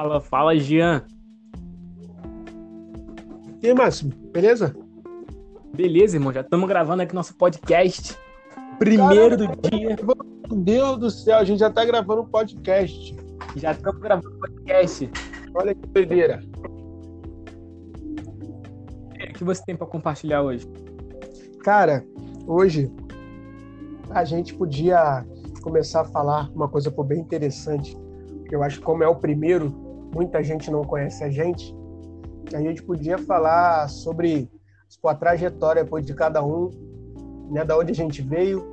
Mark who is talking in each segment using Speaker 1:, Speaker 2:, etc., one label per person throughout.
Speaker 1: Fala, fala, Jean.
Speaker 2: E aí, Máximo, beleza?
Speaker 1: Beleza, irmão, já estamos gravando aqui nosso podcast. Primeiro
Speaker 2: Caramba,
Speaker 1: do dia.
Speaker 2: Meu Deus do céu, a gente já tá gravando um podcast.
Speaker 1: Já estamos gravando podcast.
Speaker 2: Olha que doideira.
Speaker 1: O que você tem para compartilhar hoje?
Speaker 2: Cara, hoje a gente podia começar a falar uma coisa bem interessante. Eu acho que como é o primeiro, muita gente não conhece a gente. A gente podia falar sobre pô, a trajetória pô, de cada um, né, da onde a gente veio,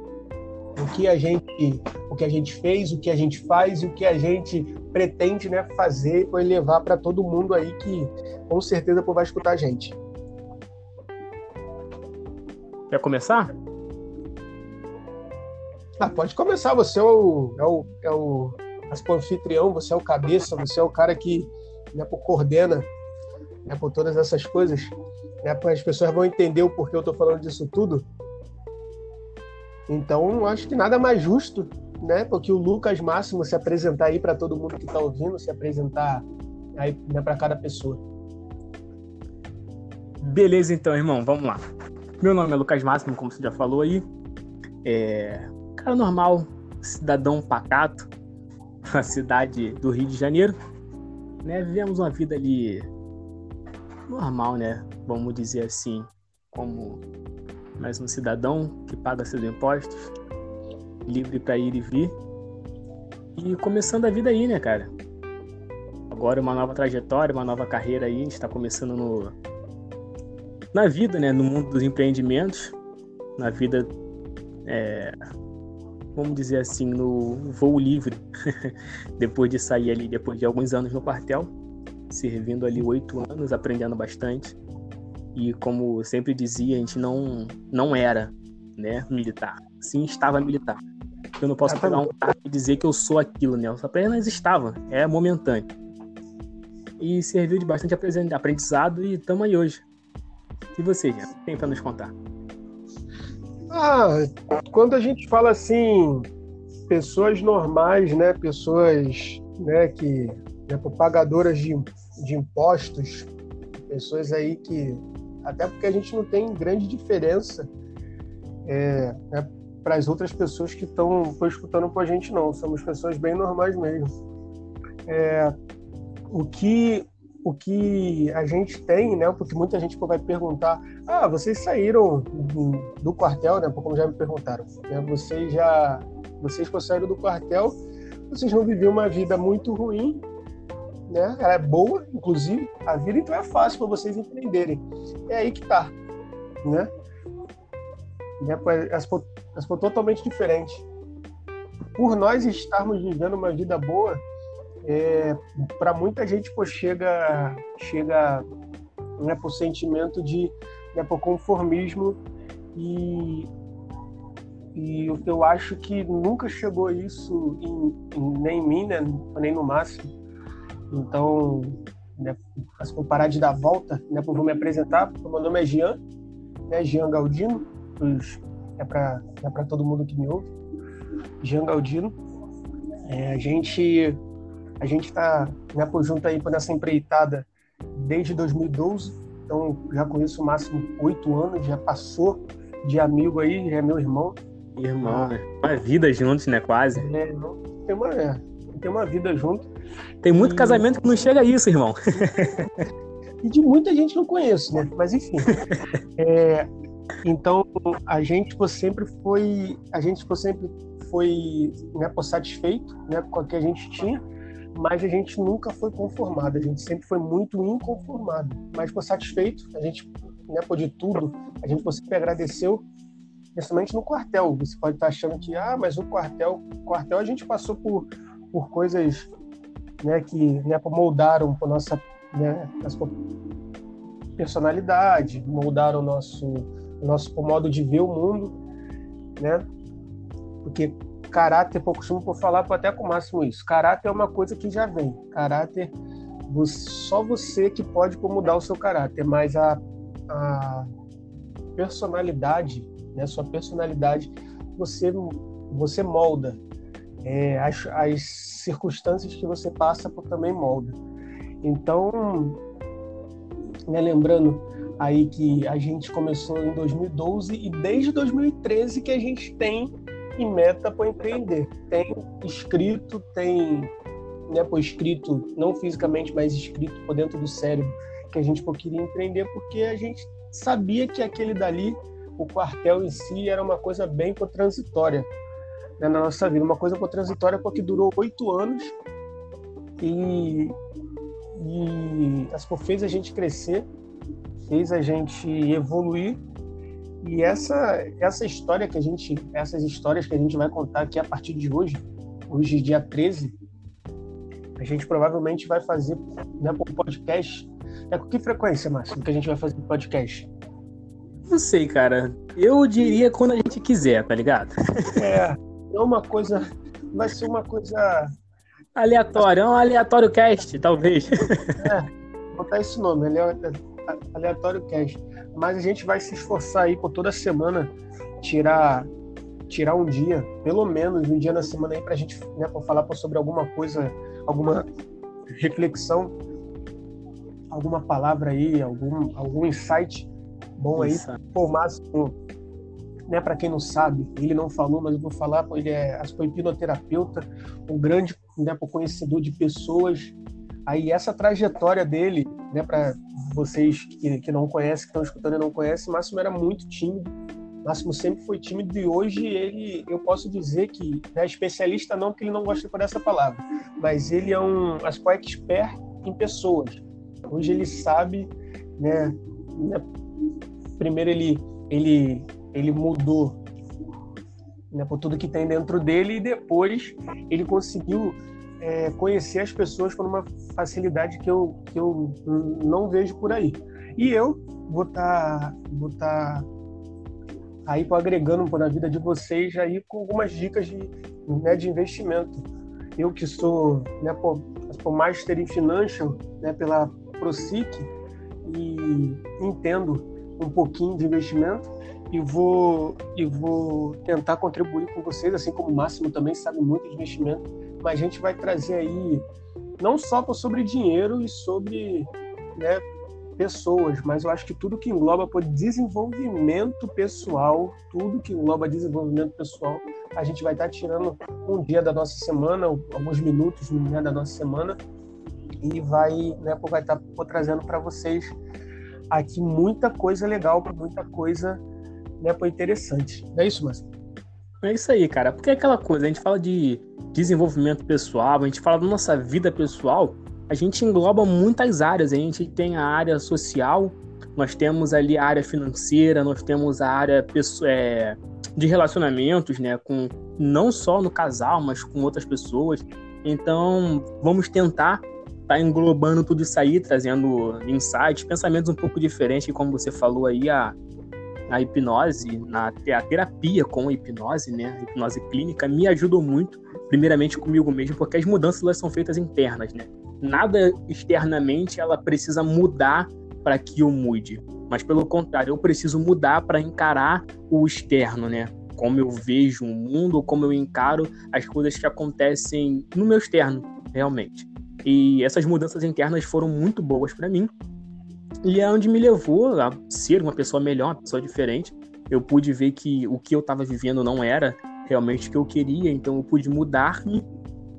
Speaker 2: o que a gente, o que a gente fez, o que a gente faz e o que a gente pretende, né, fazer para levar para todo mundo aí que com certeza pô, vai escutar a gente.
Speaker 1: Quer começar?
Speaker 2: Ah, pode começar. Você é o, é o, é o anfitrião, você é o cabeça, você é o cara que né, coordena né, por todas essas coisas. Né, as pessoas vão entender o porquê eu estou falando disso tudo. Então, acho que nada mais justo, né? Porque o Lucas Máximo se apresentar aí para todo mundo que está ouvindo, se apresentar aí né, para cada pessoa.
Speaker 1: Beleza, então, irmão, vamos lá. Meu nome é Lucas Máximo, como você já falou aí. É cara normal, cidadão pacato, na cidade do Rio de Janeiro. Né? Vivemos uma vida ali normal, né? Vamos dizer assim, como mais um cidadão que paga seus impostos, livre para ir e vir. E começando a vida aí, né, cara? Agora uma nova trajetória, uma nova carreira aí, a gente está começando no na vida, né, no mundo dos empreendimentos, na vida é, vamos dizer assim, no voo livre, depois de sair ali, depois de alguns anos no quartel, servindo ali oito anos, aprendendo bastante. E como sempre dizia, a gente não, não era né, militar. Sim, estava militar. Eu não posso pegar um carro e dizer que eu sou aquilo, né? Eu apenas estava, é momentâneo. E serviu de bastante aprendizado e estamos aí hoje. E você, já tem para nos contar?
Speaker 2: Ah, quando a gente fala assim, pessoas normais, né, pessoas, né, que né, pagadoras de, de impostos, pessoas aí que até porque a gente não tem grande diferença é, né, para as outras pessoas que estão escutando com a gente não, somos pessoas bem normais mesmo. É, o que o que a gente tem, né? Porque muita gente vai perguntar: ah, vocês saíram do, quartel, né? Como já me perguntaram, né? Vocês já, vocês que saíram do quartel, vocês não viviam uma vida muito ruim, né? Ela é boa, inclusive, a vida então é fácil para vocês entenderem. É aí que tá, né? né? As, as totalmente diferente. Por nós estarmos vivendo uma vida boa, é, para muita gente pô, chega chega né, por sentimento de né, por conformismo. E e eu acho que nunca chegou isso em, em, nem em mim né, nem no máximo então né, for parar de dar volta né, vou me apresentar. Meu nome é Jean né, Jean Galdino. É para é para todo mundo que me ouve. Jean Galdino. É, a gente a gente está né, junto aí nessa empreitada desde 2012, então já conheço o máximo oito anos, já passou de amigo aí, já é meu irmão.
Speaker 1: Irmão, né? Uma vida juntos, né? Quase.
Speaker 2: É, tem uma, é, tem uma vida junto.
Speaker 1: Tem muito e... casamento que não chega a isso, irmão.
Speaker 2: e de muita gente não conheço, né? Mas enfim. é, então a gente pô, sempre foi, a gente pô, sempre foi né, satisfeito né, com o que a gente tinha mas a gente nunca foi conformado, a gente sempre foi muito inconformado, mas foi satisfeito, a gente, né, por de tudo, a gente sempre agradeceu, principalmente no quartel. Você pode estar achando que, ah, mas o quartel, quartel a gente passou por, por coisas né, que né, moldaram a nossa, né, nossa personalidade, moldaram o nosso, o nosso modo de ver o mundo, né? Porque caráter, eu costumo por falar até com o máximo isso. Caráter é uma coisa que já vem. Caráter, só você que pode mudar o seu caráter, mas a, a personalidade, né, sua personalidade, você, você molda. É, as, as circunstâncias que você passa por também molda. Então, né, lembrando aí que a gente começou em 2012 e desde 2013 que a gente tem em meta para empreender. Tem escrito, tem né, por escrito, não fisicamente, mas escrito por dentro do cérebro, que a gente queria empreender porque a gente sabia que aquele dali, o quartel em si, era uma coisa bem transitória né, na nossa vida, uma coisa transitória porque durou oito anos e, e as fez a gente crescer, fez a gente evoluir e essa essa história que a gente, essas histórias que a gente vai contar aqui a partir de hoje, hoje dia 13, a gente provavelmente vai fazer né, um podcast. É com que frequência, Márcio, que a gente vai fazer podcast?
Speaker 1: Não sei, cara. Eu diria quando a gente quiser, tá ligado?
Speaker 2: É, é uma coisa. Vai ser uma coisa.
Speaker 1: Aleatório, é um aleatório cast, talvez.
Speaker 2: É, botar esse nome, aleatório cast. Mas a gente vai se esforçar aí por toda semana tirar tirar um dia, pelo menos um dia na semana aí pra gente, né, pra falar sobre alguma coisa, alguma reflexão, alguma palavra aí, algum, algum insight bom aí. Pô, Máximo, né, para quem não sabe, ele não falou, mas eu vou falar, ele é foi hipnoterapeuta, um grande né, conhecedor de pessoas. Aí essa trajetória dele, né, para vocês que, que não conhecem, que estão escutando e não conhecem, Máximo era muito tímido, Máximo sempre foi tímido e hoje ele, eu posso dizer que é né, especialista não, porque ele não gosta por essa palavra, mas ele é um acho expert em pessoas. Hoje ele sabe, né, né primeiro ele ele ele mudou né, por tudo que tem dentro dele e depois ele conseguiu é, conhecer as pessoas com uma facilidade que eu, que eu não vejo por aí. E eu vou estar tá, vou tá aí tô agregando na vida de vocês aí com algumas dicas de, né, de investimento. Eu que sou né, por, por Master em Financial né, pela ProSIC e entendo um pouquinho de investimento e vou, e vou tentar contribuir com vocês, assim como o Máximo também sabe muito de investimento, mas a gente vai trazer aí não só sobre dinheiro e sobre né, pessoas, mas eu acho que tudo que engloba por desenvolvimento pessoal, tudo que engloba desenvolvimento pessoal, a gente vai estar tirando um dia da nossa semana, alguns minutos né, da nossa semana, e vai, né, vai estar trazendo para vocês aqui muita coisa legal, muita coisa né, interessante. Não é isso, Márcio?
Speaker 1: É isso aí, cara. Porque é aquela coisa, a gente fala de desenvolvimento pessoal, a gente fala da nossa vida pessoal, a gente engloba muitas áreas. A gente tem a área social, nós temos ali a área financeira, nós temos a área é, de relacionamentos, né? Com, não só no casal, mas com outras pessoas. Então, vamos tentar tá englobando tudo isso aí, trazendo insights, pensamentos um pouco diferentes, como você falou aí, a, a hipnose, na, a terapia com a hipnose, né? A hipnose clínica me ajudou muito, primeiramente comigo mesmo, porque as mudanças elas são feitas internas, né? nada externamente ela precisa mudar para que eu mude. Mas pelo contrário, eu preciso mudar para encarar o externo, né? Como eu vejo o mundo, como eu encaro as coisas que acontecem no meu externo, realmente. E essas mudanças internas foram muito boas para mim. E é onde me levou a ser uma pessoa melhor, uma pessoa diferente. Eu pude ver que o que eu estava vivendo não era realmente o que eu queria, então eu pude mudar-me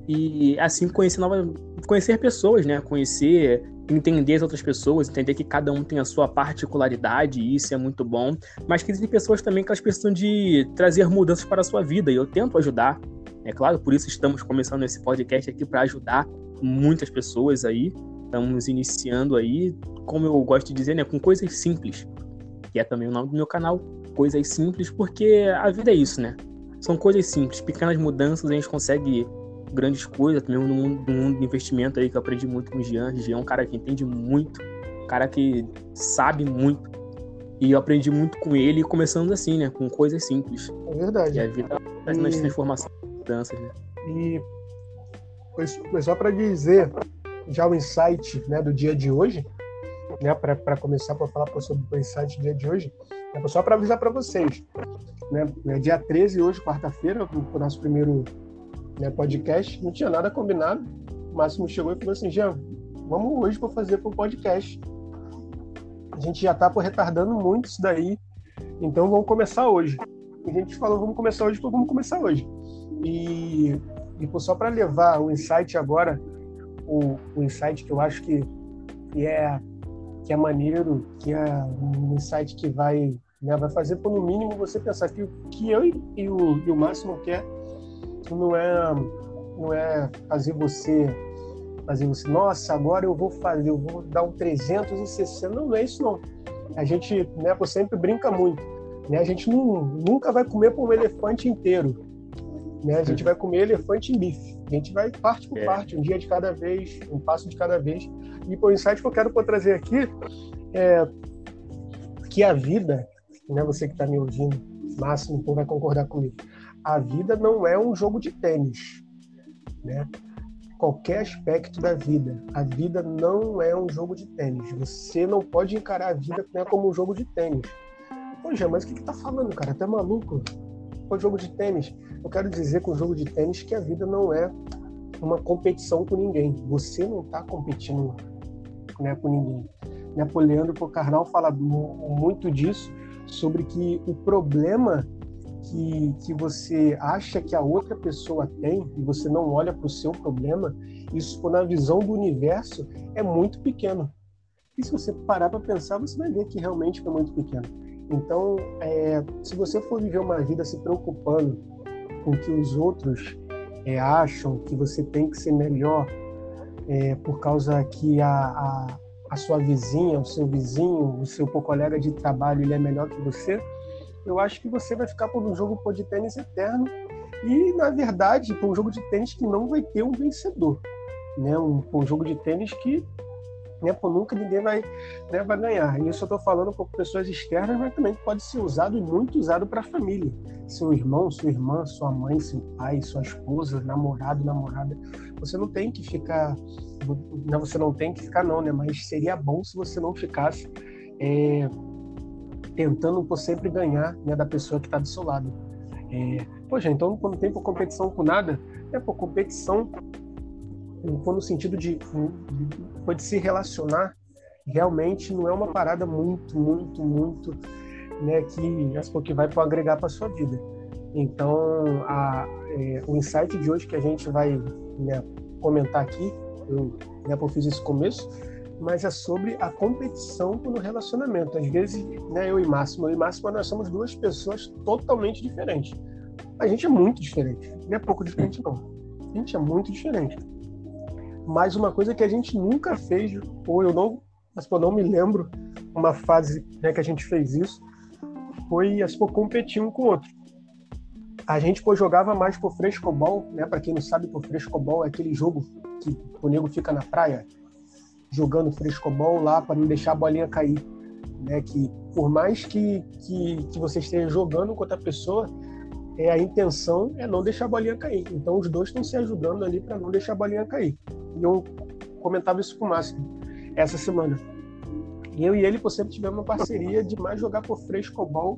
Speaker 1: e assim conhecer novas, conhecer pessoas, né? Conhecer, entender as outras pessoas, entender que cada um tem a sua particularidade, e isso é muito bom. Mas que existem pessoas também que elas precisam de trazer mudanças para a sua vida, e eu tento ajudar. É claro, por isso estamos começando esse podcast aqui para ajudar muitas pessoas aí. Estamos iniciando aí, como eu gosto de dizer, né, com coisas simples, que é também o nome do meu canal, coisas simples, porque a vida é isso, né? São coisas simples, pequenas mudanças a gente consegue grandes coisas, também no mundo, no mundo de investimento aí que eu aprendi muito com o Jean. Jean é um cara que entende muito, um cara que sabe muito. E eu aprendi muito com ele, começando assim, né? Com coisas simples.
Speaker 2: É verdade.
Speaker 1: E a vida faz e... transformações, mudanças, né?
Speaker 2: E foi só para dizer já o insight né, do dia de hoje, né? Para começar para falar sobre o insight do dia de hoje, é só para avisar para vocês. Né? É dia 13, hoje, quarta-feira, o nosso primeiro né, podcast, não tinha nada combinado. O Máximo chegou e falou assim: Jean, vamos hoje para fazer para o podcast. A gente já está retardando muito isso daí, então vamos começar hoje. A gente falou, vamos começar hoje, vamos começar hoje. E, e só para levar o insight agora, o, o insight que eu acho que, que, é, que é maneiro, que é um insight que vai, né, vai fazer, por no mínimo, você pensar que o que eu e, e o, e o Máximo quer não é, não é fazer você fazer você, nossa, agora eu vou fazer, eu vou dar um 360. Não, não é isso não. A gente, né, sempre brinca muito. Né? A gente não, nunca vai comer para um elefante inteiro. Né? A gente vai comer elefante em bife. A gente vai parte por é. parte, um dia de cada vez, um passo de cada vez. E o insight que eu quero trazer aqui é que a vida, né, você que está me ouvindo, máximo vai concordar comigo, a vida não é um jogo de tênis, né? Qualquer aspecto da vida, a vida não é um jogo de tênis. Você não pode encarar a vida né, como um jogo de tênis. Poxa, mas o que, que tá falando, cara? Tá maluco? Pô, jogo de tênis. Eu quero dizer com o jogo de tênis que a vida não é uma competição com ninguém. Você não está competindo né, com ninguém. Napoleão Carnal fala muito disso, sobre que o problema que, que você acha que a outra pessoa tem e você não olha para o seu problema, isso na visão do universo é muito pequeno. E se você parar para pensar, você vai ver que realmente é muito pequeno. Então, é, se você for viver uma vida se preocupando com o que os outros é, acham que você tem que ser melhor é, por causa que a, a, a, sua vizinha, o seu vizinho, o seu colega de trabalho ele é melhor que você, eu acho que você vai ficar por um jogo de tênis eterno e, na verdade, por um jogo de tênis que não vai ter um vencedor. Né? Um, um jogo de tênis que por nunca ninguém vai, né, vai ganhar. E isso eu estou falando com pessoas externas, mas também pode ser usado e muito usado para a família. Seu irmão, sua irmã, sua mãe, seu pai, sua esposa, namorado, namorada. Você não tem que ficar, não, né, você não tem que ficar não, né? Mas seria bom se você não ficasse é, tentando por sempre ganhar né, da pessoa que está do seu lado. É, poxa, então quando tem por competição com nada, é por competição no sentido de, pode se relacionar, realmente não é uma parada muito, muito, muito, né, que, que vai para agregar para sua vida. Então, a, é, o insight de hoje que a gente vai né, comentar aqui, eu, né, eu fiz esse começo, mas é sobre a competição no relacionamento. Às vezes, né, eu e Máximo, eu e Máximo, nós somos duas pessoas totalmente diferentes. A gente é muito diferente, não é pouco diferente não. A gente é muito diferente. Mas uma coisa que a gente nunca fez, ou eu não, mas eu não me lembro uma fase né, que a gente fez isso, foi as por competir um com o outro. A gente pô, jogava mais por frescobol, né? Para quem não sabe, por frescobol é aquele jogo que o nego fica na praia jogando frescobol lá para não deixar a bolinha cair, né? Que por mais que, que, que você esteja jogando com outra pessoa, é a intenção é não deixar a bolinha cair. Então os dois estão se ajudando ali para não deixar a bolinha cair. E eu comentava isso com o Márcio essa semana. Eu e ele por sempre tivemos uma parceria de mais jogar por frescobol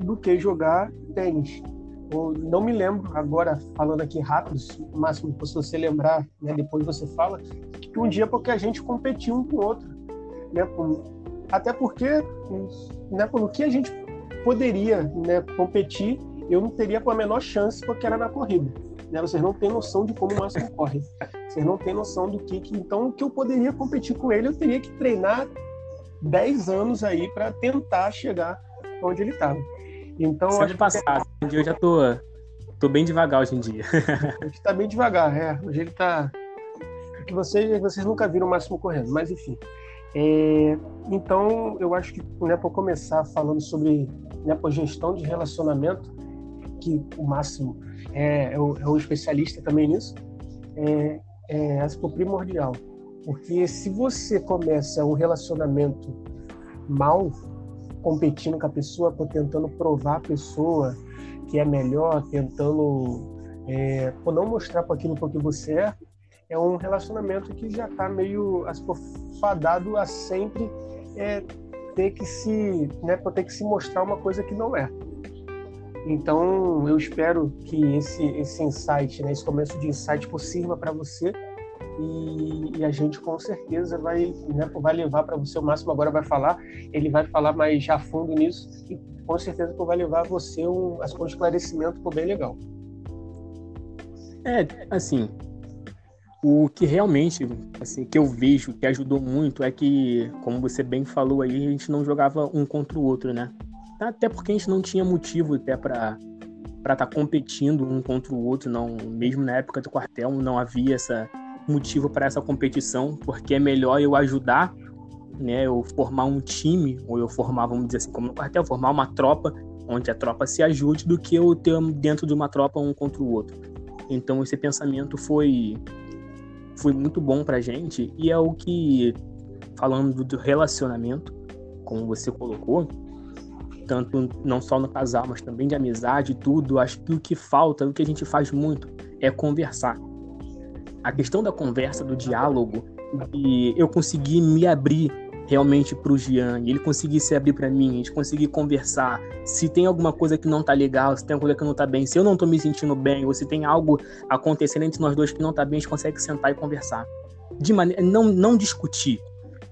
Speaker 2: do que jogar tênis. Eu não me lembro agora, falando aqui rápido, máximo se você lembrar, né, depois você fala, que um dia porque a gente competiu um com o outro. Né, até porque né, no que a gente poderia né, competir, eu não teria com a menor chance porque era na corrida. Né? Vocês não têm noção de como o Márcio corre. Vocês não têm noção do que, que. Então, que eu poderia competir com ele, eu teria que treinar 10 anos aí para tentar chegar onde ele estava. Então,
Speaker 1: Sempre acho passado. Que... Hoje eu já tô, tô bem devagar hoje em dia.
Speaker 2: a gente tá bem devagar, é. Hoje ele tá. Que vocês, vocês nunca viram o Máximo correndo, mas enfim. É, então, eu acho que né, para começar falando sobre né, gestão de relacionamento, que o Máximo é, é, o, é o especialista também nisso, é, é primordial. Porque se você começa um relacionamento mal, competindo com a pessoa, tentando provar a pessoa que é melhor, tentando é, não mostrar para aquilo que você é, é um relacionamento que já está meio fadado a sempre é, ter que se, né, ter que se mostrar uma coisa que não é. Então, eu espero que esse, esse insight, né, esse começo de insight, sirva para você e, e a gente com certeza vai, né, vai levar para você, o Máximo agora vai falar, ele vai falar mais a fundo nisso e com certeza vai levar você um, um esclarecimento bem legal.
Speaker 1: É, assim, o que realmente, assim, que eu vejo que ajudou muito é que, como você bem falou aí, a gente não jogava um contra o outro, né? Até porque a gente não tinha motivo até para para estar tá competindo um contra o outro, não, mesmo na época do quartel não havia essa motivo para essa competição, porque é melhor eu ajudar, né, eu formar um time, ou eu formar, vamos dizer assim, como no quartel, formar uma tropa, onde a tropa se ajude, do que eu ter dentro de uma tropa um contra o outro. Então esse pensamento foi foi muito bom pra gente e é o que falando do relacionamento, como você colocou, tanto não só no casal, mas também de amizade, tudo, acho que o que falta, o que a gente faz muito é conversar. A questão da conversa, do diálogo, e eu consegui me abrir realmente para o Jean, ele conseguir se abrir para mim, a gente conseguir conversar, se tem alguma coisa que não tá legal, se tem alguma coisa que não tá bem, se eu não tô me sentindo bem, ou se tem algo acontecendo entre nós dois que não tá bem, a gente consegue sentar e conversar. De maneira não não discutir,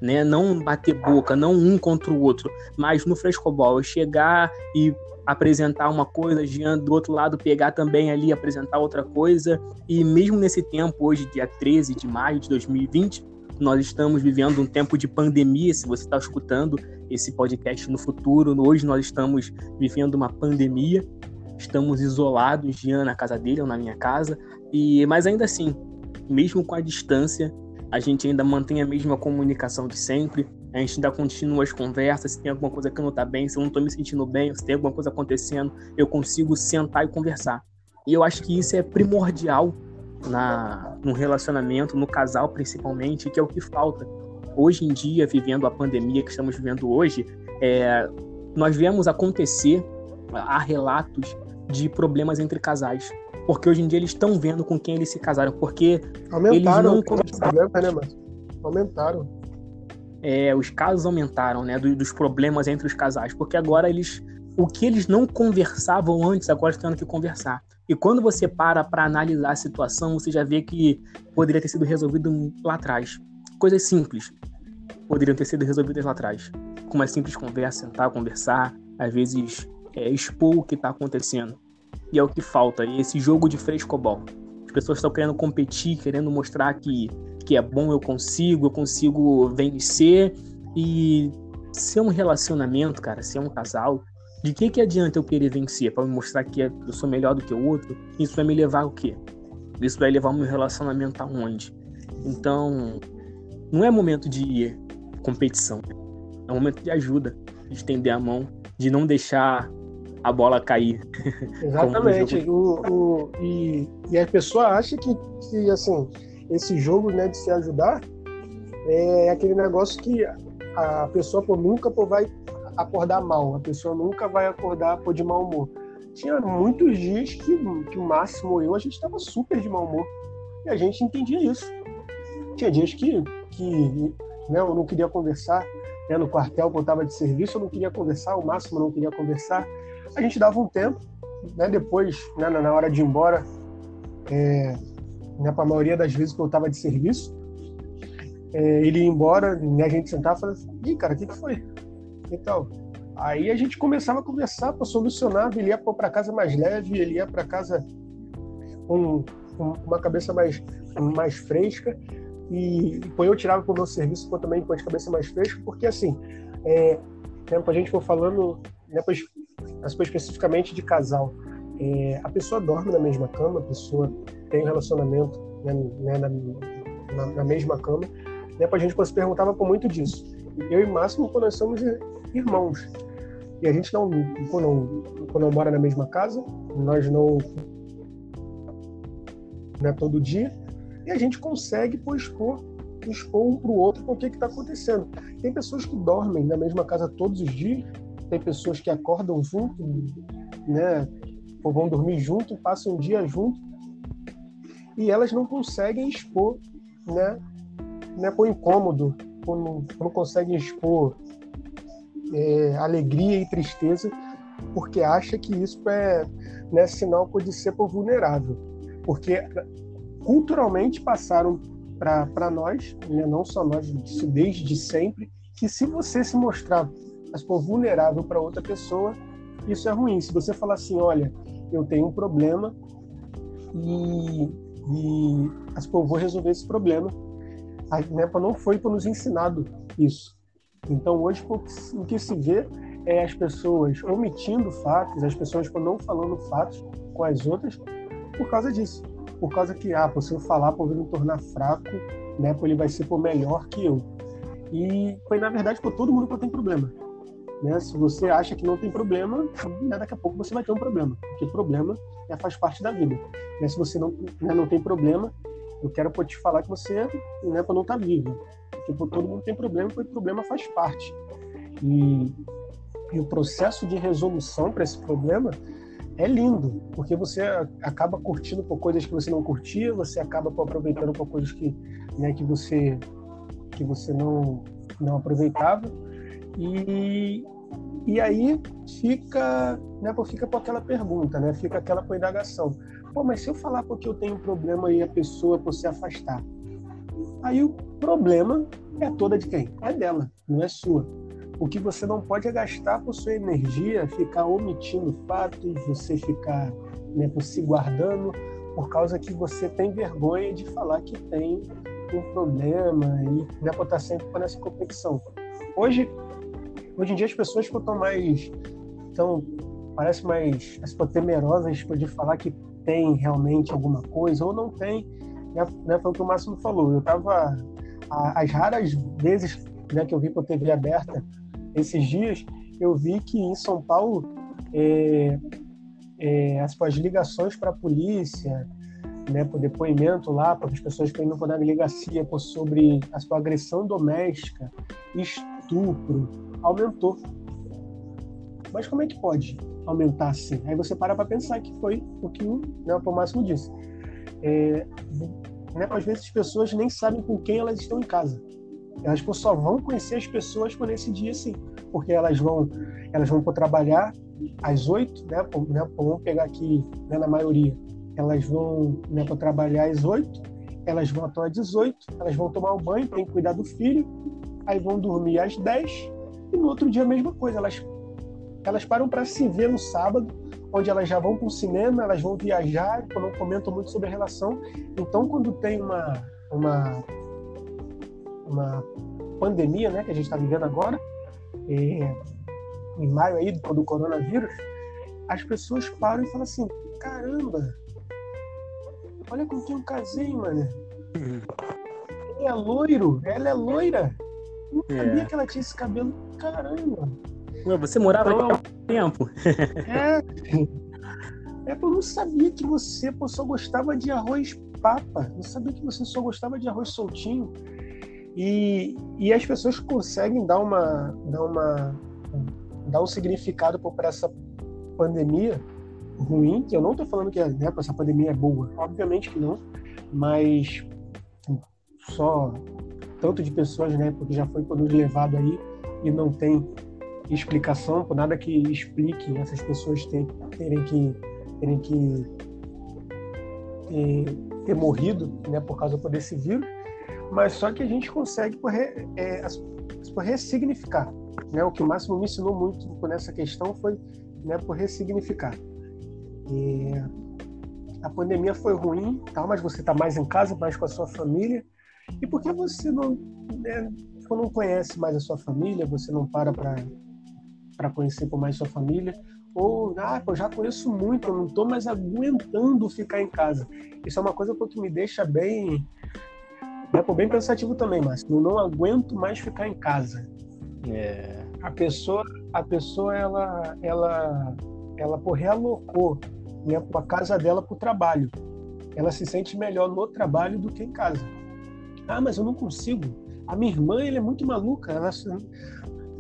Speaker 1: né? Não bater boca, não um contra o outro, mas no frescobol chegar e apresentar uma coisa, Jean do outro lado pegar também ali apresentar outra coisa, e mesmo nesse tempo hoje dia 13 de maio de 2020, nós estamos vivendo um tempo de pandemia. Se você está escutando esse podcast no futuro, hoje nós estamos vivendo uma pandemia. Estamos isolados, Jean na casa dele ou na minha casa. E mas ainda assim, mesmo com a distância, a gente ainda mantém a mesma comunicação de sempre. A gente ainda continua as conversas. Se tem alguma coisa que não está bem, se eu não estou me sentindo bem, se tem alguma coisa acontecendo, eu consigo sentar e conversar. E eu acho que isso é primordial na, no relacionamento, no casal principalmente, que é o que falta. Hoje em dia, vivendo a pandemia que estamos vivendo hoje, é, nós vemos acontecer, há relatos de problemas entre casais. Porque hoje em dia eles estão vendo com quem eles se casaram. Porque
Speaker 2: aumentaram eles não conversaram. Né, aumentaram.
Speaker 1: É, os casos aumentaram, né? dos problemas entre os casais. Porque agora eles. O que eles não conversavam antes, agora estão tendo que conversar. E quando você para para analisar a situação, você já vê que poderia ter sido resolvido lá atrás. Coisas simples poderiam ter sido resolvidas lá atrás. Com uma simples conversa, sentar, conversar, às vezes é, expor o que está acontecendo. E é o que falta, esse jogo de frescobol. As pessoas estão querendo competir, querendo mostrar que, que é bom, eu consigo, eu consigo vencer. E ser um relacionamento, cara, ser um casal, de que, que adianta eu querer vencer para me mostrar que eu sou melhor do que o outro? Isso vai me levar o quê? Isso vai levar o meu relacionamento aonde? Então, não é momento de competição. É momento de ajuda, de estender a mão, de não deixar a bola cair.
Speaker 2: Exatamente. o, o, e, e a pessoa acha que, que assim, esse jogo né, de se ajudar é aquele negócio que a pessoa pô, nunca pô, vai acordar mal, a pessoa nunca vai acordar por de mau humor. Tinha muitos dias que, que o Máximo e eu, a gente estava super de mau humor. E a gente entendia isso. Tinha dias que, que né, eu não queria conversar, né, no quartel quando estava de serviço, eu não queria conversar, o Máximo não queria conversar. A gente dava um tempo, né, depois, né, na hora de ir embora, é, né, para a maioria das vezes que eu estava de serviço, é, ele ia embora, né, a gente sentava e falava, ih, cara, o que, que foi? Então, aí a gente começava a conversar para solucionar. Ele ia para casa mais leve, ele ia para casa com, uma cabeça mais, mais fresca. E, e eu tirava para o meu serviço com também com a cabeça mais fresca, porque assim, é, né, a gente for falando, né, especificamente de casal, é, a pessoa dorme na mesma cama, a pessoa tem relacionamento né, né, na, na, na, mesma cama, né, a gente se perguntava por muito disso. Eu e Máximo, quando nós somos irmãos. E a gente não, quando, quando não mora na mesma casa, nós não. Né, todo dia, e a gente consegue pô, expor, expor um para o outro o que está acontecendo. Tem pessoas que dormem na mesma casa todos os dias, tem pessoas que acordam junto, né, ou vão dormir junto, passam um dia junto, e elas não conseguem expor, né, né por incômodo, não, não conseguem expor é, alegria e tristeza, porque acha que isso é né, sinal de ser vulnerável. Porque culturalmente passaram para nós, né, não só nós, desde sempre, que se você se mostrar mas for vulnerável para outra pessoa, isso é ruim. Se você falar assim, olha, eu tenho um problema e, e as pô, vou resolver esse problema. A NEPA não foi para nos ensinado isso. Então hoje o que se vê é as pessoas omitindo fatos, as pessoas não falando fatos com as outras por causa disso. Por causa que, ah, se eu falar, por me tornar fraco, né, ele vai ser por melhor que eu. E foi, na verdade, por todo mundo que tem problema. Né? Se você acha que não tem problema, né, daqui a pouco você vai ter um problema, porque problema é, faz parte da vida. Né? Se você não, né, não tem problema, eu quero te falar que você né, não está vivo. Porque todo mundo tem problema, porque o problema faz parte. E, e o processo de resolução para esse problema é lindo, porque você acaba curtindo por coisas que você não curtia, você acaba aproveitando por coisas que, né, que você que você não não aproveitava e, e aí fica, né, fica com aquela pergunta, né? Fica aquela com indagação. Pô, mas se eu falar porque eu tenho um problema e a pessoa por se afastar, aí o problema é toda de quem? É dela, não é sua. O que você não pode é gastar por sua energia, ficar omitindo fatos, você ficar né, se guardando, por causa que você tem vergonha de falar que tem um problema e né, estar sempre nessa competição. Hoje, Hoje em dia as pessoas estão mais. Então, parece mais temerosas de falar que tem realmente alguma coisa ou não tem. Né? né foi o que o Máximo falou. Eu estava. As raras vezes né, que eu vi por TV aberta esses dias, eu vi que em São Paulo é, é, as, as ligações para a polícia, né, por depoimento lá, para as pessoas que indo para a delegacia por, sobre a sua agressão doméstica, estupro, aumentou. Mas como é que pode aumentar assim? Aí você para para pensar que foi o que né, o Máximo disse. É, né, às vezes as pessoas nem sabem com quem elas estão em casa. Elas só vão conhecer as pessoas por esse dia sim, porque elas vão elas vão para trabalhar às oito, né, né, vamos pegar aqui né, na maioria, elas vão né, para trabalhar às oito, elas vão até às 18, elas vão tomar o banho, tem que cuidar do filho, aí vão dormir às 10 e no outro dia a mesma coisa. Elas, elas param para se ver no sábado, onde elas já vão para o cinema, elas vão viajar, eu não comento muito sobre a relação. Então, quando tem uma, uma, uma pandemia, né, que a gente está vivendo agora, é, em maio aí do, do coronavírus, as pessoas param e falam assim: caramba, olha com quem eu casei, mano. Uhum. Ele é loiro, ela é loira. Não é. sabia que ela tinha esse cabelo. Caramba.
Speaker 1: Você morava então, aqui há tempo.
Speaker 2: É. É, eu não sabia que você pô, só gostava de arroz papa. Não sabia que você só gostava de arroz soltinho. E, e as pessoas conseguem dar uma, dar uma, dar um significado para essa pandemia ruim, que eu não estou falando que né, essa pandemia é boa, obviamente que não, mas só tanto de pessoas, né, porque já foi por levado aí e não tem explicação, por nada que explique essas pessoas terem, terem que terem que ter, ter, morrido, né, por causa desse vírus, mas só que a gente consegue é, por ressignificar, né, o que o Máximo me ensinou muito nessa questão foi, né, por ressignificar. E a pandemia foi ruim, tá, mas você está mais em casa, mais com a sua família, e por que você não, né, não conhece mais a sua família, você não para para conhecer por mais sua família? Ou, ah, eu já conheço muito, eu não estou mais aguentando ficar em casa. Isso é uma coisa que me deixa bem, né, bem pensativo também, mas eu não aguento mais ficar em casa. É. A pessoa, a pessoa ela, ela, ela por realocou né, a casa dela para o trabalho. Ela se sente melhor no trabalho do que em casa. Ah, mas eu não consigo. A minha irmã, ela é muito maluca. Ela,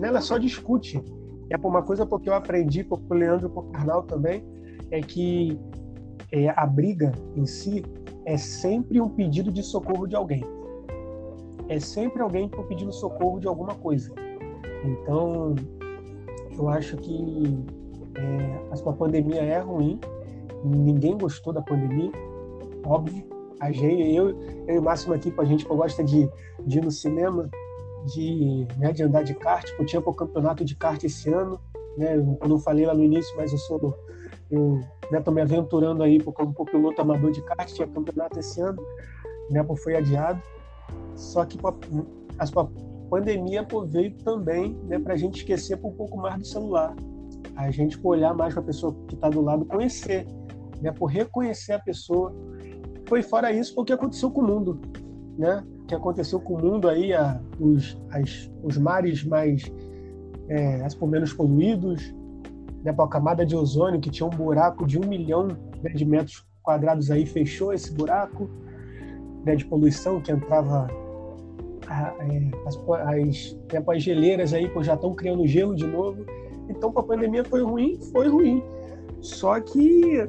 Speaker 2: ela só discute. É uma coisa porque eu aprendi com o Leandro e com o Carnal também, é que é, a briga em si é sempre um pedido de socorro de alguém. É sempre alguém pedindo socorro de alguma coisa. Então, eu acho que é, a pandemia é ruim. Ninguém gostou da pandemia, óbvio A gente, eu, eu e o Máximo aqui com a gente, que gosta de, de ir no cinema, de, né, de andar de kart. Eu tinha o campeonato de kart esse ano. Né? Eu não falei lá no início, mas eu sou eu estou né, me aventurando aí como piloto amador de kart. Tinha campeonato esse ano, né, foi adiado. Só que a, a pandemia pô, veio também né, para a gente esquecer um pouco mais do celular. A gente olhar mais para a pessoa que está do lado, conhecer, né, por reconhecer a pessoa. Foi fora isso o que aconteceu com o mundo, né? O que aconteceu com o mundo aí, a, os, as, os mares mais, é, por menos poluídos, né, a camada de ozônio que tinha um buraco de um milhão né, de metros quadrados aí fechou esse buraco né, de poluição que entrava é, as, as, né, as geleiras aí pô, já estão criando gelo de novo. Então, a pandemia foi ruim, foi ruim. Só que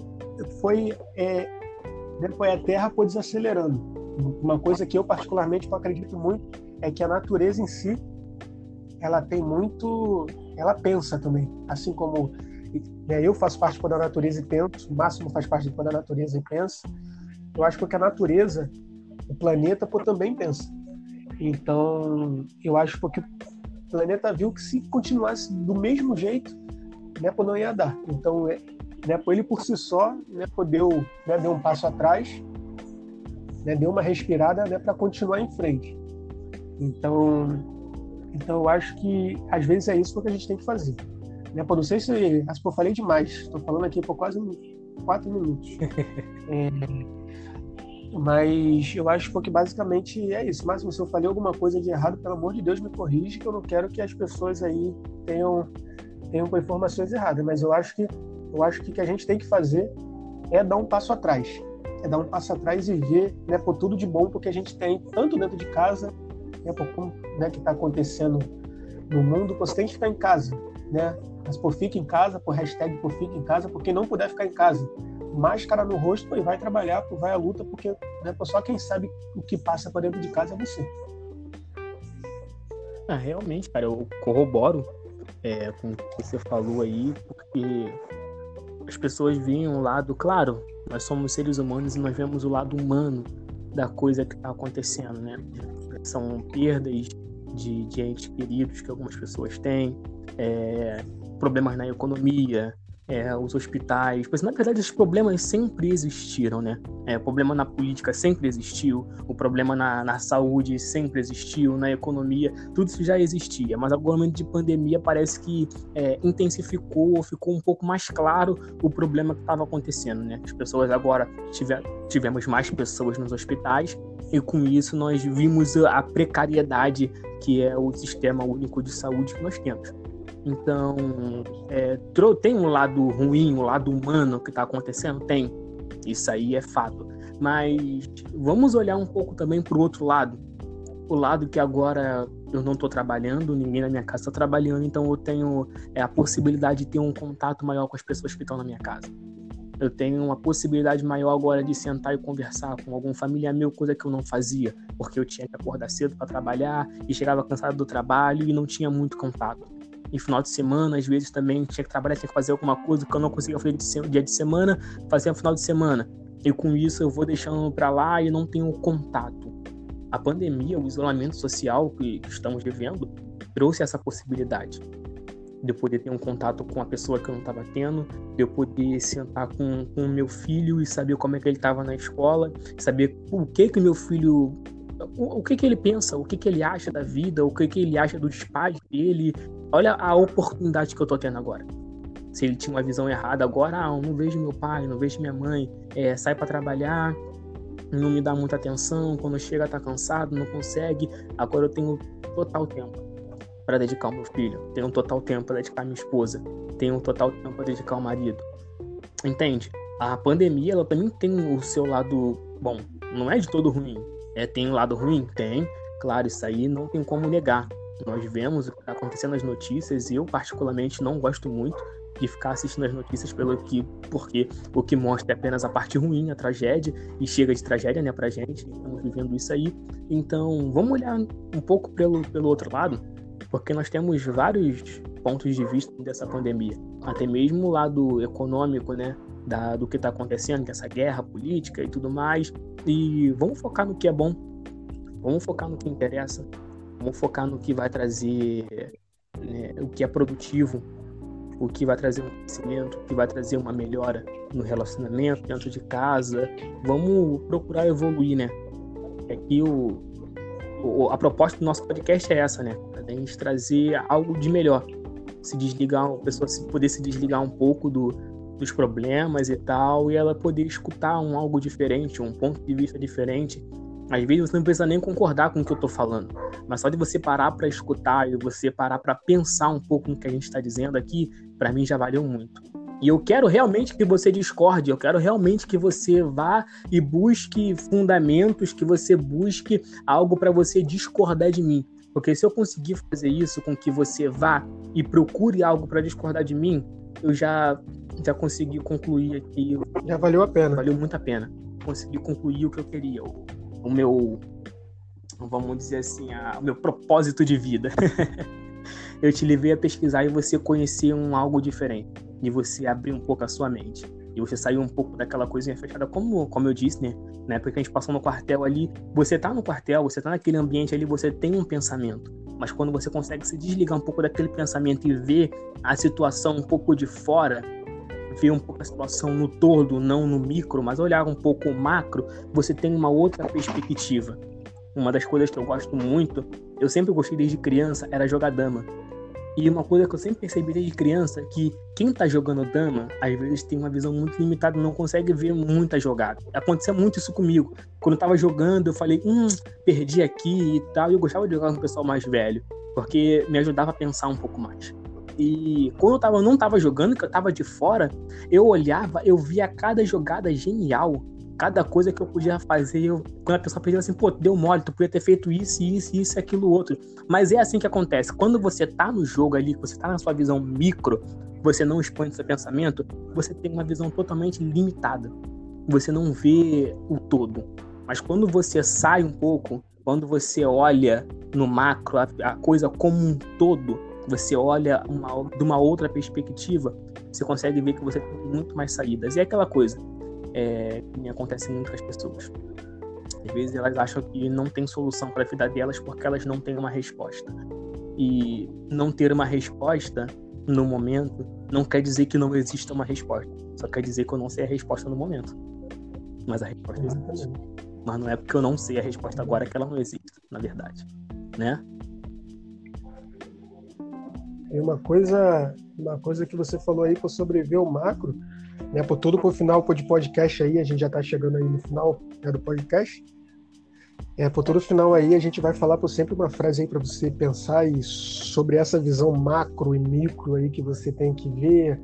Speaker 2: foi, é, foi a Terra foi desacelerando. Uma coisa que eu particularmente acredito muito é que a natureza em si ela tem muito, ela pensa também, assim como né, eu faço parte da natureza e penso, o Máximo faz parte da natureza e pensa. Eu acho que a natureza, o planeta, pô, também pensa. Então, eu acho que o planeta viu que se continuasse do mesmo jeito, né, não ia dar. Então, é, né, ele por si só, né, deu, né, deu um passo atrás, né, deu uma respirada né, para continuar em frente. Então, então, eu acho que às vezes é isso que a gente tem que fazer. Né, pô, não sei se, se eu falei demais, estou falando aqui por quase quatro minutos. é, mas eu acho que basicamente é isso. Mas se eu falei alguma coisa de errado, pelo amor de Deus, me corrija, que eu não quero que as pessoas aí tenham, tenham informações erradas. Mas eu acho que eu acho que o que a gente tem que fazer é dar um passo atrás. É dar um passo atrás e ver né, por tudo de bom porque a gente tem, tanto dentro de casa, né, por como né, que está acontecendo no mundo, você tem que ficar em casa. Né? Mas por fica em casa, por hashtag por fica em casa, porque não puder ficar em casa máscara no rosto e vai trabalhar, vai à luta, porque né, só quem sabe o que passa para dentro de casa é você.
Speaker 1: Ah, realmente, cara, eu corroboro é, com o que você falou aí, porque as pessoas veem o lado, claro, nós somos seres humanos e nós vemos o lado humano da coisa que está acontecendo, né? São perdas de, de entes queridos que algumas pessoas têm, é, problemas na economia, é, os hospitais, pois na verdade os problemas sempre existiram, né? É, o problema na política sempre existiu, o problema na, na saúde sempre existiu, na economia, tudo isso já existia, mas agora no momento de pandemia parece que é, intensificou, ficou um pouco mais claro o problema que estava acontecendo, né? As pessoas agora tiver, tivemos mais pessoas nos hospitais e com isso nós vimos a precariedade que é o sistema único de saúde que nós temos. Então, é, tem um lado ruim, um lado humano que está acontecendo? Tem. Isso aí é fato. Mas vamos olhar um pouco também para o outro lado. O lado que agora eu não estou trabalhando, ninguém na minha casa está trabalhando, então eu tenho é, a possibilidade de ter um contato maior com as pessoas que estão na minha casa. Eu tenho uma possibilidade maior agora de sentar e conversar com algum familiar meu, coisa que eu não fazia, porque eu tinha que acordar cedo para trabalhar e chegava cansado do trabalho e não tinha muito contato em final de semana, às vezes também tinha que trabalhar, tinha que fazer alguma coisa que eu não conseguia fazer de dia de semana, fazia no final de semana. E com isso eu vou deixando para lá e não tenho contato. A pandemia, o isolamento social que estamos vivendo, trouxe essa possibilidade de eu poder ter um contato com a pessoa que eu não estava tendo, de eu poder sentar com o meu filho e saber como é que ele estava na escola, saber o que que meu filho o, o, que que ele pensa, o que que ele acha da vida, o que que ele acha dos pais dele. Olha a oportunidade que eu tô tendo agora. Se ele tinha uma visão errada, agora, ah, eu não vejo meu pai, não vejo minha mãe, é, sai para trabalhar, não me dá muita atenção, quando chega tá cansado, não consegue. Agora eu tenho total tempo para dedicar ao meu filho, tenho total tempo para dedicar à minha esposa, tenho total tempo para dedicar ao marido. Entende? A pandemia, ela também tem o seu lado bom, não é de todo ruim. É, tem um lado ruim? Tem. Claro, isso aí não tem como negar. Nós vemos o que está acontecendo nas notícias e eu, particularmente, não gosto muito de ficar assistindo as notícias pelo que, porque o que mostra é apenas a parte ruim, a tragédia, e chega de tragédia, né, pra gente, estamos vivendo isso aí. Então, vamos olhar um pouco pelo, pelo outro lado, porque nós temos vários pontos de vista dessa pandemia, até mesmo o lado econômico, né, da, do que está acontecendo, que é guerra política e tudo mais. E vamos focar no que é bom. Vamos focar no que interessa. Vamos focar no que vai trazer né, o que é produtivo, o que vai trazer um crescimento, o que vai trazer uma melhora no relacionamento, dentro de casa. Vamos procurar evoluir, né? Aqui o, o, a proposta do nosso podcast é essa, né? A gente trazer algo de melhor. Se desligar, a pessoa poder se desligar um pouco do, dos problemas e tal, e ela poder escutar um algo diferente, um ponto de vista diferente. Às vezes você não precisa nem concordar com o que eu tô falando, mas só de você parar para escutar e você parar para pensar um pouco no que a gente está dizendo aqui, para mim já valeu muito. E eu quero realmente que você discorde, eu quero realmente que você vá e busque fundamentos, que você busque algo para você discordar de mim. Porque se eu conseguir fazer isso com que você vá e procure algo para discordar de mim, eu já já consegui concluir aqui.
Speaker 2: Já valeu a pena.
Speaker 1: Valeu muito a pena. Consegui concluir o que eu queria. O, o meu, vamos dizer assim, a, o meu propósito de vida. eu te levei a pesquisar e você conhecer um algo diferente de você abrir um pouco a sua mente. E você sair um pouco daquela coisinha fechada, como, como eu disse, né? Na época que a gente passou no quartel ali, você tá no quartel, você tá naquele ambiente ali, você tem um pensamento. Mas quando você consegue se desligar um pouco daquele pensamento e ver a situação um pouco de fora, ver um pouco a situação no todo, não no micro, mas olhar um pouco o macro, você tem uma outra perspectiva. Uma das coisas que eu gosto muito, eu sempre gostei desde criança, era jogar dama. E uma coisa que eu sempre percebi desde criança, que quem tá jogando dama, às vezes tem uma visão muito limitada, não consegue ver muita jogada. Acontecia muito isso comigo. Quando eu tava jogando, eu falei, hum, perdi aqui e tal. E eu gostava de jogar com o pessoal mais velho, porque me ajudava a pensar um pouco mais. E quando eu, tava, não tava jogando, que eu tava de fora, eu olhava, eu via cada jogada genial cada coisa que eu podia fazer, eu, quando a pessoa pedia assim, pô, deu mole, tu podia ter feito isso, isso, isso, aquilo, outro. Mas é assim que acontece. Quando você tá no jogo ali, você tá na sua visão micro, você não expõe seu pensamento, você tem uma visão totalmente limitada. Você não vê o todo. Mas quando você sai um pouco, quando você olha no macro a, a coisa como um todo, você olha uma, de uma outra perspectiva, você consegue ver que você tem muito mais saídas. E é aquela coisa, é, que acontece muito com as pessoas. Às vezes elas acham que não tem solução para a vida delas porque elas não têm uma resposta. E não ter uma resposta no momento não quer dizer que não exista uma resposta. Só quer dizer que eu não sei a resposta no momento. Mas a resposta existe. Mas não é porque eu não sei a resposta agora que ela não existe, na verdade. Né?
Speaker 2: E uma coisa, uma coisa que você falou aí para sobreviver o macro, né, por todo o final de podcast aí, a gente já está chegando aí no final né, do podcast. É, por todo o final aí, a gente vai falar por sempre uma frase aí para você pensar e sobre essa visão macro e micro aí que você tem que ver,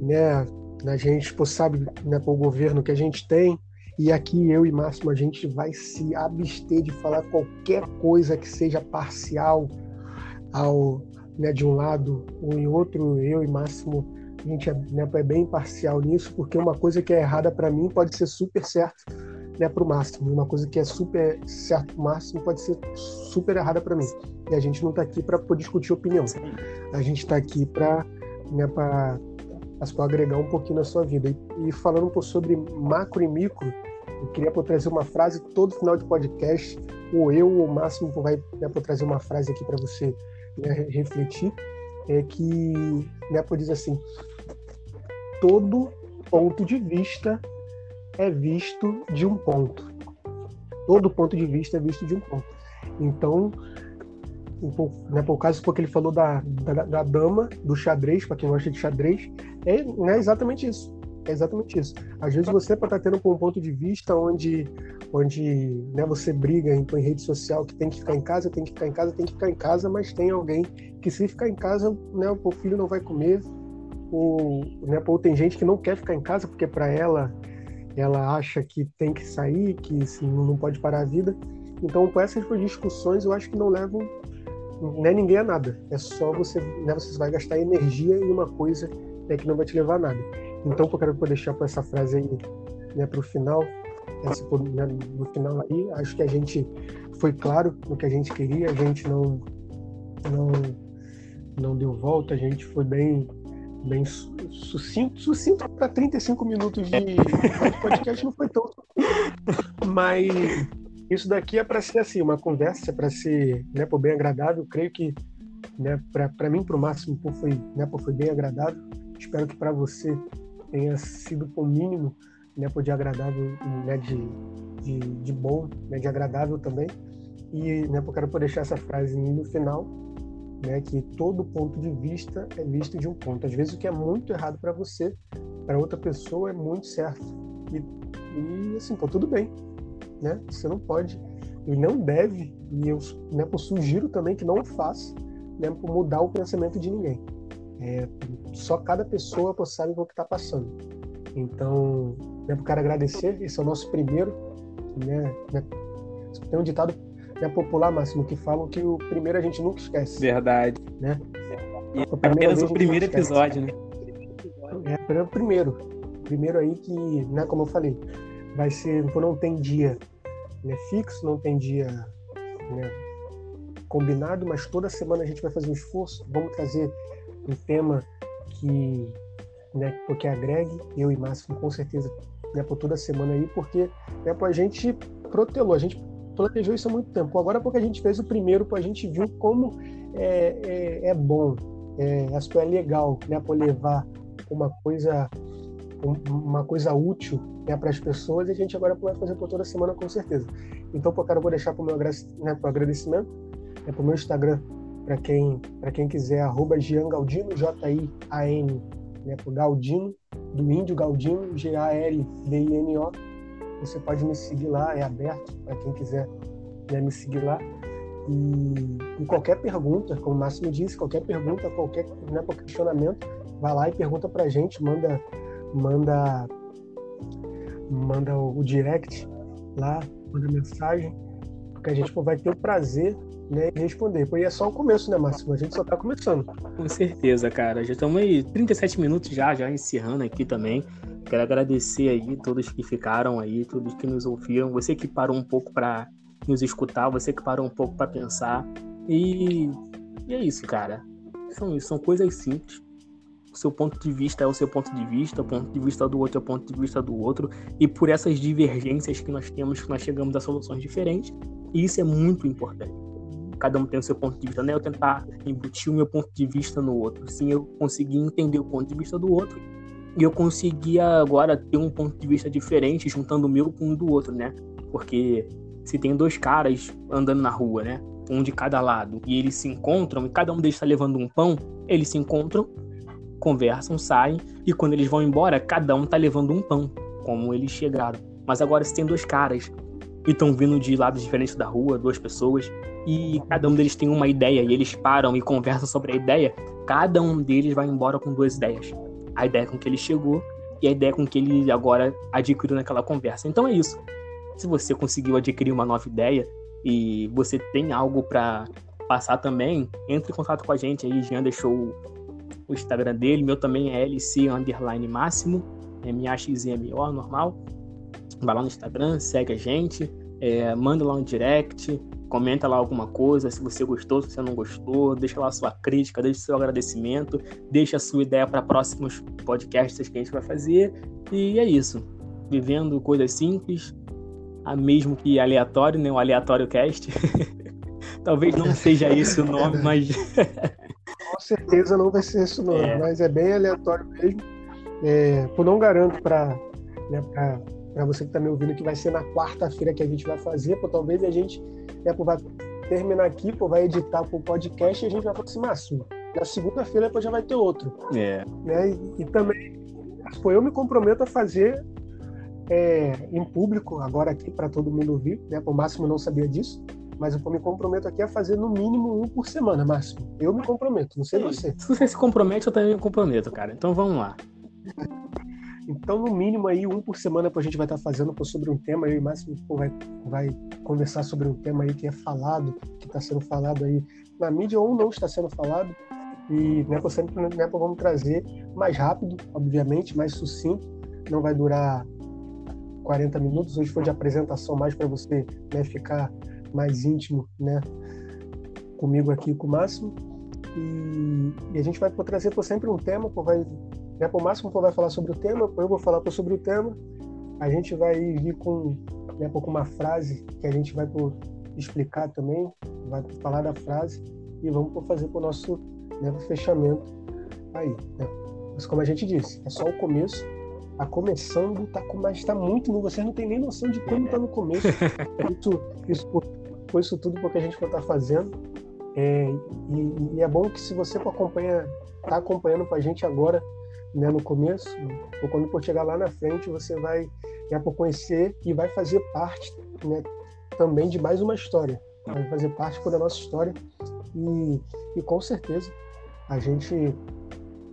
Speaker 2: né? A gente, pô, sabe, né, o governo que a gente tem, e aqui eu e Máximo a gente vai se abster de falar qualquer coisa que seja parcial ao, né, de um lado ou em outro. Eu e Máximo a gente é, né, é bem imparcial nisso, porque uma coisa que é errada para mim pode ser super certo né, para o máximo, uma coisa que é super certo para o máximo pode ser super errada para mim. E a gente não está aqui para discutir opinião, a gente está aqui para né, agregar um pouquinho na sua vida. E, e, falando um pouco sobre macro e micro, eu queria trazer uma frase todo final de podcast, ou eu ou o Máximo vai né, trazer uma frase aqui para você né, refletir, é que né, diz assim: todo ponto de vista é visto de um ponto. Todo ponto de vista é visto de um ponto. Então, né, por caso porque ele falou da, da, da dama, do xadrez, para quem gosta de xadrez, é né, exatamente isso. É exatamente isso. Às vezes você pode estar tendo um ponto de vista onde, onde né, você briga em, em rede social que tem que ficar em casa, tem que ficar em casa, tem que ficar em casa, mas tem alguém que se ficar em casa, né, o filho não vai comer, ou, né, ou tem gente que não quer ficar em casa porque para ela ela acha que tem que sair, que assim, não pode parar a vida. Então, com essas discussões, eu acho que não levam né, ninguém a nada. É só você, né, você vai gastar energia em uma coisa né, que não vai te levar a nada. Então, eu quero deixar para essa frase aí né, para o final, esse, né, no final aí, acho que a gente foi claro no que a gente queria, a gente não não não deu volta, a gente foi bem bem sucinto. Sucinto para 35 minutos de podcast não foi tão. Mas isso daqui é para ser assim, uma conversa, para ser né, por bem agradável. Creio que né, para mim, para o máximo, foi, né, foi bem agradável. Espero que para você tenha sido o mínimo né, de agradável, né, de, de, de bom, né, de agradável também. E né, eu quero deixar essa frase no final, né, que todo ponto de vista é visto de um ponto. Às vezes o que é muito errado para você, para outra pessoa é muito certo. E, e assim, pô, tudo bem, né? Você não pode e não deve, e eu, né, sugiro também que não o faça, né, mudar o pensamento de ninguém. É, só cada pessoa sabe o que está passando. Então, né, para agradecer, esse é o nosso primeiro. Né, né, tem um ditado né, popular, Máximo, que falam que o primeiro a gente nunca esquece.
Speaker 1: Verdade. Né? E é apenas o primeiro episódio, né?
Speaker 2: É, o primeiro. Primeiro aí que, né, como eu falei, vai ser, não tem dia né, fixo, não tem dia né, combinado, mas toda semana a gente vai fazer um esforço, vamos trazer um tema que, né, porque agregue, eu e Máximo com certeza, né, por toda semana aí, porque né, a gente protelou, a gente planejou isso há muito tempo. Agora porque a gente fez o primeiro, a gente viu como é, é, é bom, é, é legal, né, por levar uma coisa uma coisa útil né, para as pessoas e a gente agora vai fazer por toda semana com certeza. Então, pô, cara, eu vou deixar para o meu né, agradecimento é para o meu Instagram, para quem, quem quiser, arroba Gian Galdino, J-I-A-N, né, pro Galdino, do índio Galdino, G-A-L-D-I-N-O. Você pode me seguir lá, é aberto para quem quiser né, me seguir lá. E, e, qualquer pergunta, como o Máximo disse, qualquer pergunta, qualquer, né, qualquer questionamento, vai lá e pergunta para a gente, manda, manda, manda o, o direct lá, manda mensagem, porque a gente vai ter o prazer né, responder. Porque é só o começo, né, Máximo? A gente só tá começando.
Speaker 1: Com certeza, cara. Já estamos aí 37 minutos já, já encerrando aqui também. Quero agradecer aí todos que ficaram aí, todos que nos ouviram. Você que parou um pouco para nos escutar, você que parou um pouco para pensar. E, e é isso, cara. São, são coisas simples. O seu ponto de vista é o seu ponto de vista, o ponto de vista do outro é o ponto de vista do outro. E por essas divergências que nós temos, que nós chegamos a soluções diferentes. E isso é muito importante cada um tem o seu ponto de vista, não é eu tentar embutir o meu ponto de vista no outro. Sim, eu consegui entender o ponto de vista do outro e eu conseguia agora ter um ponto de vista diferente, juntando o meu com o do outro, né? Porque se tem dois caras andando na rua, né? Um de cada lado, e eles se encontram, e cada um deles está levando um pão, eles se encontram, conversam, saem, e quando eles vão embora, cada um está levando um pão, como eles chegaram. Mas agora, se tem dois caras e estão vindo de lados diferentes da rua, duas pessoas, e cada um deles tem uma ideia e eles param e conversam sobre a ideia, cada um deles vai embora com duas ideias. A ideia com que ele chegou e a ideia com que ele agora adquiriu naquela conversa. Então é isso. Se você conseguiu adquirir uma nova ideia e você tem algo para passar também, entre em contato com a gente aí. Jean deixou o Instagram dele, meu também é LC underline máximo, M-A-X-I-M-O, normal. Vai lá no Instagram, segue a gente, é, manda lá um direct, comenta lá alguma coisa, se você gostou, se você não gostou, deixa lá sua crítica, deixa seu agradecimento, deixa a sua ideia para próximos podcasts que a gente vai fazer. E é isso. Vivendo coisas simples, a mesmo que aleatório, né? O aleatório cast. Talvez não seja esse o nome, mas.
Speaker 2: Com certeza não vai ser esse o nome, é. mas é bem aleatório mesmo. É, eu não garanto para né, para você que está me ouvindo que vai ser na quarta-feira que a gente vai fazer, pô, talvez a gente né, pô, vai terminar aqui, pô, vai editar o podcast e a gente vai falar assim, Márcio, na segunda-feira já vai ter outro.
Speaker 1: É.
Speaker 2: Né? E, e também, pô, eu me comprometo a fazer é, em público, agora aqui para todo mundo ouvir, né? O Máximo não sabia disso, mas eu me comprometo aqui a fazer no mínimo um por semana, Máximo. Eu me comprometo, não sei Sim. você.
Speaker 1: Se você se compromete, eu também me comprometo, cara. Então vamos lá.
Speaker 2: Então, no mínimo aí, um por semana a gente vai estar fazendo sobre um tema, eu e Máximo vai, vai conversar sobre um tema aí que é falado, que está sendo falado aí na mídia ou não está sendo falado. E né, sempre né, vamos trazer mais rápido, obviamente, mais sucinto, não vai durar 40 minutos. Hoje foi de apresentação mais para você né, ficar mais íntimo né, comigo aqui com o Máximo. E, e a gente vai trazer sempre um tema, vai, né, por máximo por vai falar sobre o tema, eu vou falar sobre o tema. A gente vai vir com, né, com uma frase que a gente vai por explicar também, vai falar da frase e vamos por fazer o nosso né, fechamento aí. Né? Mas como a gente disse, é só o começo. Tá começando, tá, mas está muito novo. Vocês não têm nem noção de como tá no começo. isso, isso, foi isso tudo porque a gente vai estar tá fazendo. É, e, e, é bom que se você acompanha, tá acompanhando com a gente agora, né, no começo, ou quando for chegar lá na frente, você vai né, por conhecer e vai fazer parte né, também de mais uma história. Vai fazer parte da nossa história e, e com certeza a gente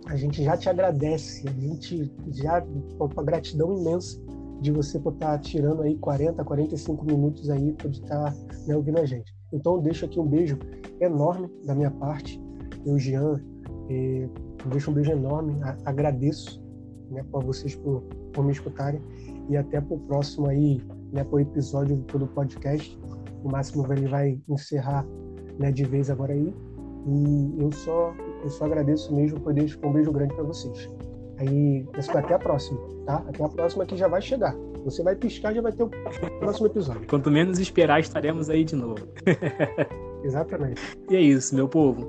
Speaker 2: a gente já te agradece, a gente já uma gratidão imensa de você estar tirando aí 40, 45 minutos aí para estar né, ouvindo a gente. Então deixo aqui um beijo enorme da minha parte, eu, Jean, eh, deixo um beijo enorme, agradeço né, para vocês por, por me escutarem e até para o próximo aí, né, para o episódio do podcast. O Máximo ele vai encerrar né, de vez agora aí. E eu só, eu só agradeço mesmo por deixar um beijo grande para vocês. Aí, até a próxima, tá? Até a próxima que já vai chegar. Você vai piscar, já vai ter o próximo episódio.
Speaker 1: Quanto menos esperar, estaremos aí de novo.
Speaker 2: Exatamente.
Speaker 1: E é isso, meu povo.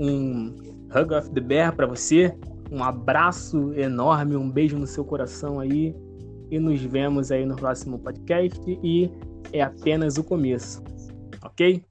Speaker 1: Um hug of the bear para você. Um abraço enorme, um beijo no seu coração aí. E nos vemos aí no próximo podcast. E é apenas o começo. Ok?